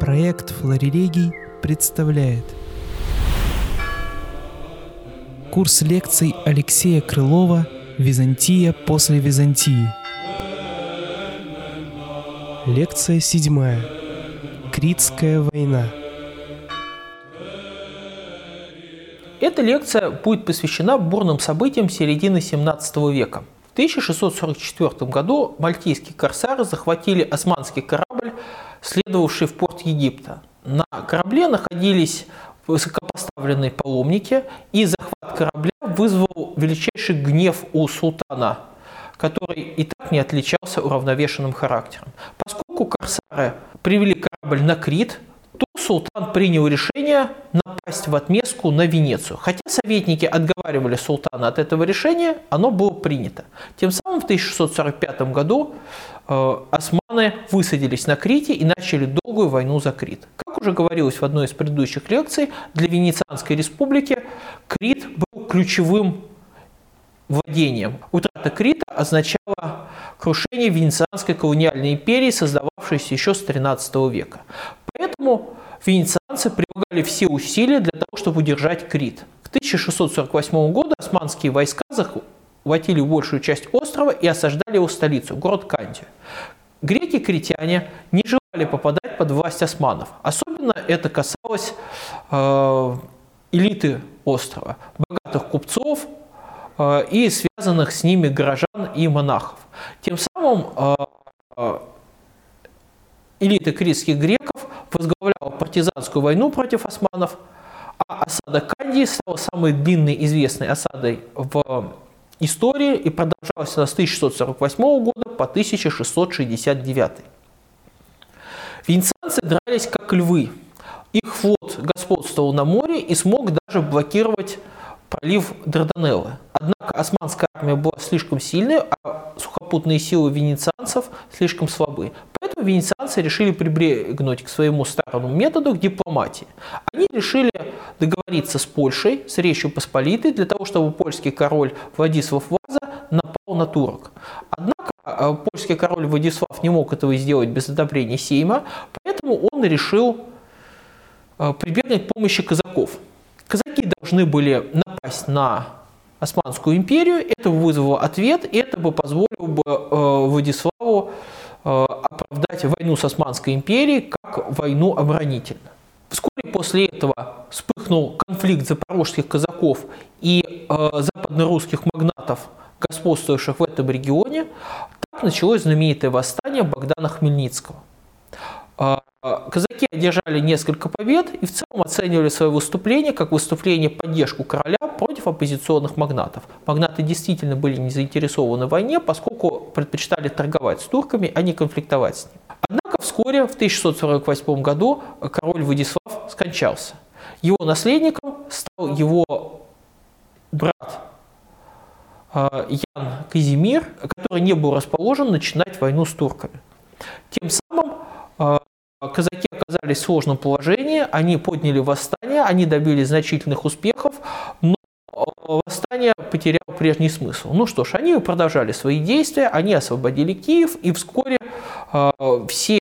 Проект «Флорелегий» представляет Курс лекций Алексея Крылова «Византия после Византии» Лекция седьмая. Критская война. Эта лекция будет посвящена бурным событиям середины 17 века. В 1644 году мальтийские корсары захватили османский корабль, следовавший в порт Египта. На корабле находились высокопоставленные паломники, и захват корабля вызвал величайший гнев у султана, который и так не отличался уравновешенным характером. Поскольку корсары привели корабль на Крит, то султан принял решение в отместку на Венецию. Хотя советники отговаривали султана от этого решения, оно было принято. Тем самым в 1645 году э, османы высадились на Крите и начали долгую войну за Крит. Как уже говорилось в одной из предыдущих лекций, для Венецианской республики Крит был ключевым владением. Утрата Крита означала крушение Венецианской колониальной империи, создававшейся еще с XIII века. Поэтому венецианцы прилагали все усилия для того, чтобы удержать Крит. К 1648 году османские войска захватили большую часть острова и осаждали его столицу, город Кандию. Греки-критяне не желали попадать под власть османов. Особенно это касалось э, элиты острова, богатых купцов э, и связанных с ними горожан и монахов. Тем самым э, элита критских греков возглавляла партизанскую войну против османов, а осада Кандии стала самой длинной известной осадой в истории и продолжалась она с 1648 года по 1669. Венецианцы дрались как львы. Их флот господствовал на море и смог даже блокировать пролив Дарданеллы. Однако османская армия была слишком сильной, а сухопутные силы венецианцев слишком слабы. Поэтому венецианцы решили прибегнуть к своему старому методу, к дипломатии. Они решили договориться с Польшей, с Речью Посполитой, для того, чтобы польский король Владислав Ваза напал на турок. Однако э, польский король Владислав не мог этого сделать без одобрения Сейма, поэтому он решил э, прибегнуть к помощи казаков. Казаки должны были напасть на Османскую империю, это вызвало ответ, это бы позволило бы э, Владиславу э, оправдать войну с Османской империей как войну оборонительную. Вскоре после этого вспыхнул конфликт запорожских казаков и э, западно-русских магнатов, господствовавших в этом регионе. Так началось знаменитое восстание Богдана Хмельницкого. Казаки одержали несколько побед и в целом оценивали свое выступление как выступление поддержку короля против оппозиционных магнатов. Магнаты действительно были не заинтересованы в войне, поскольку предпочитали торговать с турками, а не конфликтовать с ними. Однако вскоре, в 1648 году, король Владислав скончался. Его наследником стал его брат э, Ян Казимир, который не был расположен начинать войну с турками. Тем самым э, Казаки оказались в сложном положении, они подняли восстание, они добились значительных успехов, но восстание потеряло прежний смысл. Ну что ж, они продолжали свои действия, они освободили Киев, и вскоре э, все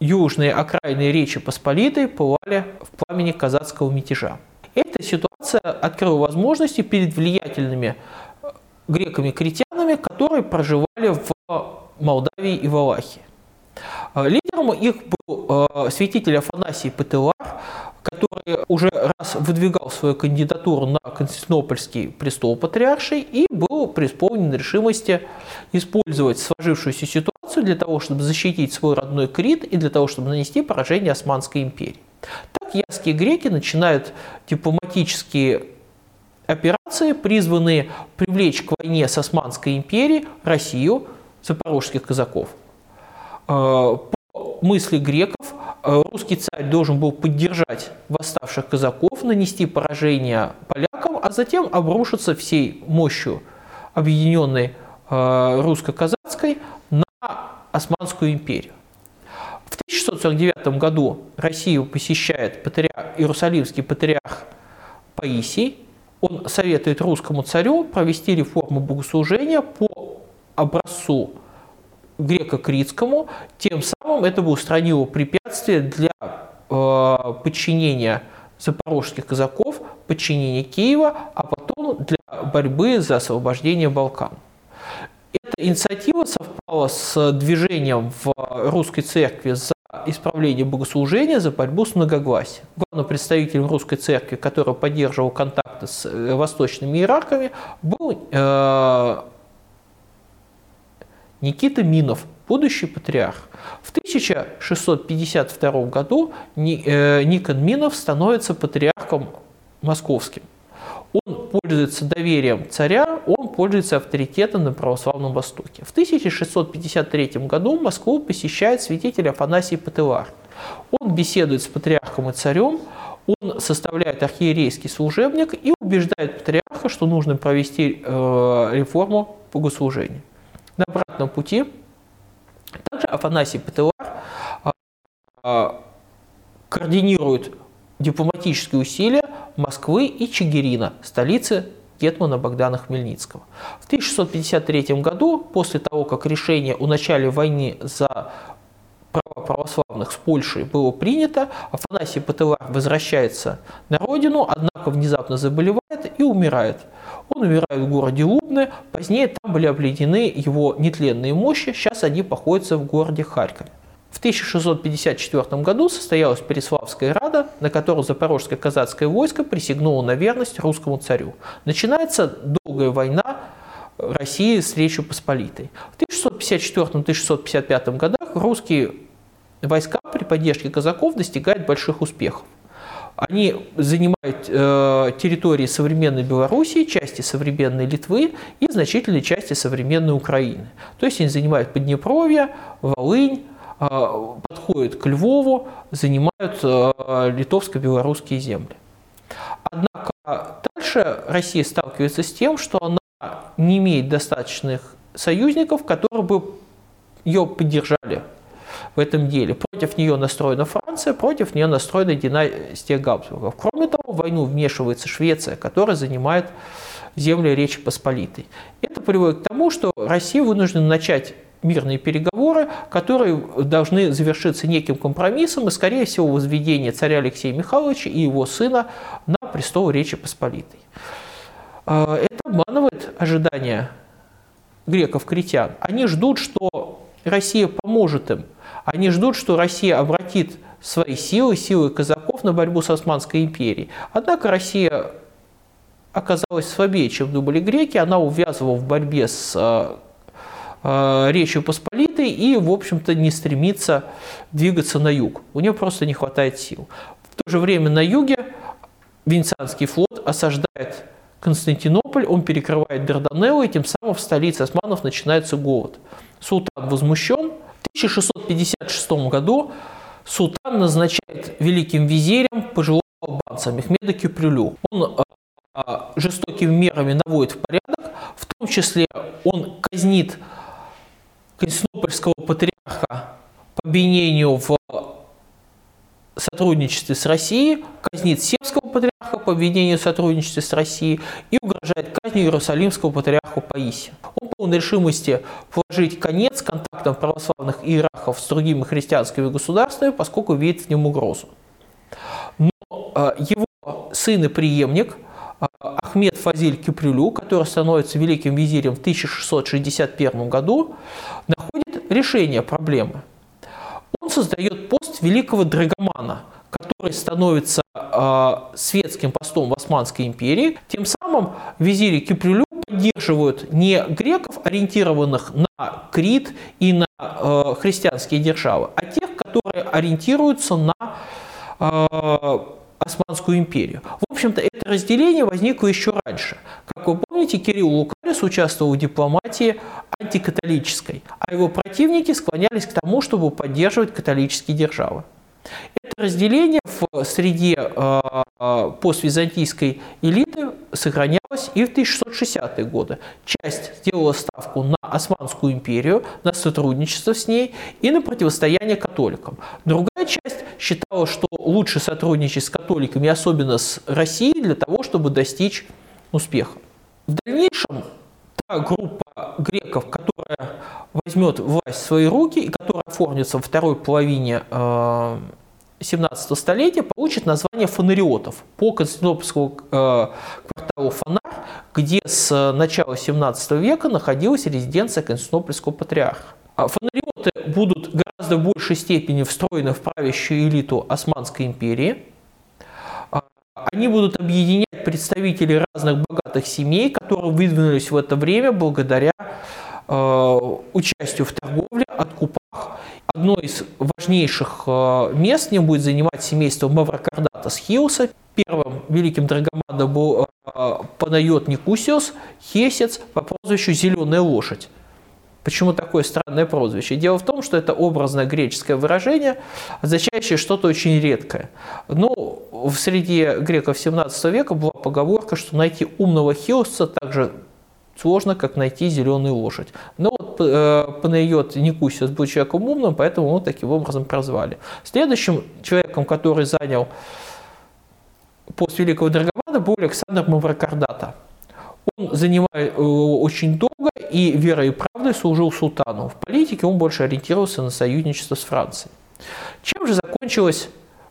южные окраины Речи Посполитой пылали в пламени казацкого мятежа. Эта ситуация открыла возможности перед влиятельными греками-критянами, которые проживали в Молдавии и Валахии. А, лидером их был а, святитель Афанасий Петелар, который уже раз выдвигал свою кандидатуру на Константинопольский престол патриарший и был преисполнен решимости использовать сложившуюся ситуацию для того, чтобы защитить свой родной Крит и для того, чтобы нанести поражение Османской империи. Так яские греки начинают дипломатические операции, призванные привлечь к войне с Османской империей Россию, запорожских казаков. Э, по мысли греков, э, русский царь должен был поддержать восставших казаков, нанести поражение полякам, а затем обрушиться всей мощью объединенной э, русско-казацкой на Османскую империю. В 1649 году Россию посещает патриарх, иерусалимский патриарх Паисий. Он советует русскому царю провести реформу богослужения по образцу греко-критскому, тем самым это бы устранило препятствие для э, подчинения запорожских казаков, подчинения Киева, а потом для борьбы за освобождение Балкан. Эта инициатива совпала с движением в русской церкви за исправление богослужения, за борьбу с многогласием. Главным представителем русской церкви, который поддерживал контакты с э, восточными иерархами, был э, Никита Минов, будущий патриарх. В 1652 году э, Никон Минов становится патриархом московским. Он пользуется доверием царя, он пользуется авторитетом на православном Востоке. В 1653 году Москву посещает святитель Афанасий Патылар. Он беседует с патриархом и царем, он составляет архиерейский служебник и убеждает патриарха, что нужно провести э, реформу богослужения. На обратном пути также Афанасий Патылар э, координирует дипломатические усилия Москвы и Чигирина, столицы Гетмана Богдана Хмельницкого. В 1653 году, после того, как решение о начале войны за право православных с Польшей было принято, Афанасий Патылар возвращается на родину, однако внезапно заболевает и умирает. Он умирает в городе Лубны, позднее там были объединены его нетленные мощи, сейчас они находятся в городе Харькове. В 1654 году состоялась Переславская рада, на которой запорожское казацкое войско присягнуло на верность русскому царю. Начинается долгая война России с Речью Посполитой. В 1654-1655 годах русские войска при поддержке казаков достигают больших успехов. Они занимают э, территории современной Белоруссии, части современной Литвы и значительной части современной Украины. То есть они занимают Поднепровье, Волынь, а, подходят к Львову, занимают а, литовско-белорусские земли. Однако дальше Россия сталкивается с тем, что она не имеет достаточных союзников, которые бы ее поддержали в этом деле. Против нее настроена Франция, против нее настроена династия Габсбургов. Кроме того, в войну вмешивается Швеция, которая занимает земли Речи Посполитой. Это приводит к тому, что Россия вынуждена начать мирные переговоры, которые должны завершиться неким компромиссом и, скорее всего, возведение царя Алексея Михайловича и его сына на престол Речи Посполитой. А, это обманывает ожидания греков-критян. Они ждут, что Россия поможет им. Они ждут, что Россия обратит свои силы, силы казаков на борьбу с Османской империей. Однако Россия оказалась слабее, чем думали греки. Она увязывала в борьбе с а, Э, Речью Посполитой и, в общем-то, не стремится двигаться на юг. У нее просто не хватает сил. В то же время на юге Венецианский флот осаждает Константинополь, он перекрывает Дарданеллы, и тем самым в столице османов начинается голод. Султан возмущен. В 1656 году султан назначает великим визирем пожилого албанца Мехмеда Кюпрюлю. Он э, э, жестокими мерами наводит в порядок, в том числе он казнит Константинопольского патриарха по обвинению в сотрудничестве с Россией, казнит сербского патриарха по обвинению в сотрудничестве с Россией и угрожает иерусалимского патриарха Паисия. Он полон решимости положить конец контактам православных иерархов с другими христианскими государствами, поскольку видит в нем угрозу. Но э, его сын и преемник – Ахмед Фазиль Кюпрюлю, который становится великим визирем в 1661 году, находит решение проблемы. Он создает пост великого драгомана, который становится э, светским постом в Османской империи. Тем самым визири Кипрюлю поддерживают не греков, ориентированных на Крит и на э, христианские державы, а тех, которые ориентируются на э, Османскую империю. В общем-то, это разделение возникло еще раньше. Как вы помните, Кирилл Лукарис участвовал в дипломатии антикатолической, а его противники склонялись к тому, чтобы поддерживать католические державы. Это разделение в среде э, поствизантийской элиты сохранялось и в 1660-е годы. Часть сделала ставку на Османскую империю, на сотрудничество с ней и на противостояние католикам. Другая часть считала, что лучше сотрудничать с католиками, особенно с Россией, для того, чтобы достичь успеха. В дальнейшем группа греков, которая возьмет власть в свои руки и которая оформится во второй половине 17 столетия, получит название фонариотов по Константинопольскому кварталу Фонарь, где с начала 17 века находилась резиденция Константинопольского патриарха. А фонариоты будут гораздо большей степени встроены в правящую элиту Османской империи. Они будут объединять представителей разных богатых семей, которые выдвинулись в это время благодаря э, участию в торговле, откупах. Одно из важнейших э, мест в нем будет занимать семейство Маврокардата с Хиуса. Первым великим драгоманом был э, Панайот Никусиус, хесец по прозвищу «Зеленая лошадь». Почему такое странное прозвище? Дело в том, что это образное греческое выражение, означающее что-то очень редкое. Но в среде греков 17 века была поговорка, что найти умного хиосца так же сложно, как найти зеленую лошадь. Но вот э, Панайот Никусиус был человеком умным, поэтому его таким образом прозвали. Следующим человеком, который занял пост Великого Драгомана, был Александр Маврокардата. Он занимал э, очень долго и верой и правдой служил султану. В политике он больше ориентировался на союзничество с Францией. Чем же закончилась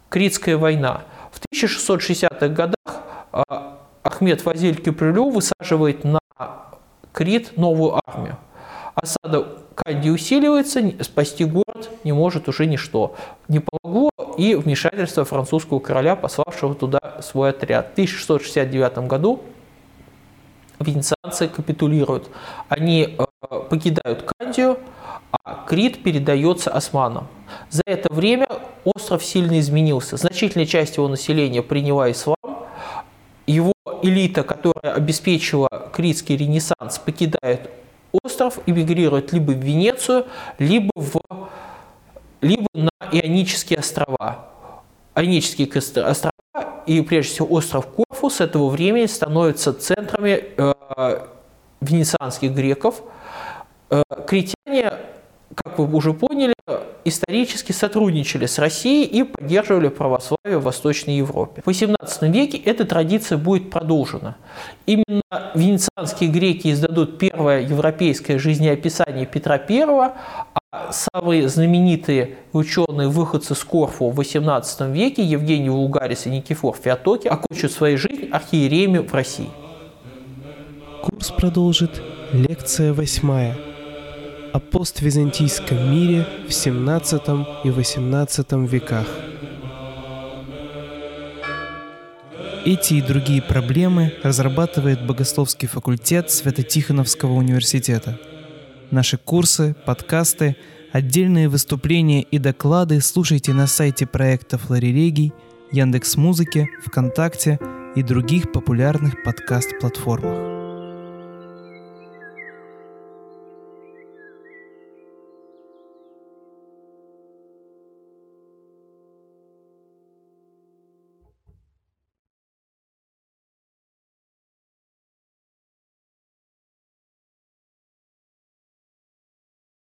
Критская война? В 1660-х годах а, Ахмед Фазиль Киприлю высаживает на Крит новую армию. Осада Канди усиливается, спасти город не может уже ничто. Не помогло и вмешательство французского короля, пославшего туда свой отряд. В 1669 году венецианцы капитулируют. Они э, покидают Кандию, а Крит передается османам. За это время остров сильно изменился. Значительная часть его населения приняла ислам. Его элита, которая обеспечила критский ренессанс, покидает остров, эмигрирует либо в Венецию, либо, в, либо на Ионические острова. Ионические острова и прежде всего остров Корфу с этого времени становятся центрами э, венецианских греков. Э, критяне, как вы уже поняли, исторически сотрудничали с Россией и поддерживали православие в Восточной Европе. В XVIII веке эта традиция будет продолжена. Именно венецианские греки издадут первое европейское жизнеописание Петра I, самые знаменитые ученые-выходцы с Корфу в XVIII веке, Евгений Вулгарис и Никифор Феотоки, окончат свою жизнь архиереями в России. Курс продолжит лекция восьмая о поствизантийском мире в XVII и XVIII веках. Эти и другие проблемы разрабатывает Богословский факультет Свято-Тихоновского университета – Наши курсы, подкасты, отдельные выступления и доклады слушайте на сайте проекта Флорелегий, Яндекс Музыки, ВКонтакте и других популярных подкаст-платформах.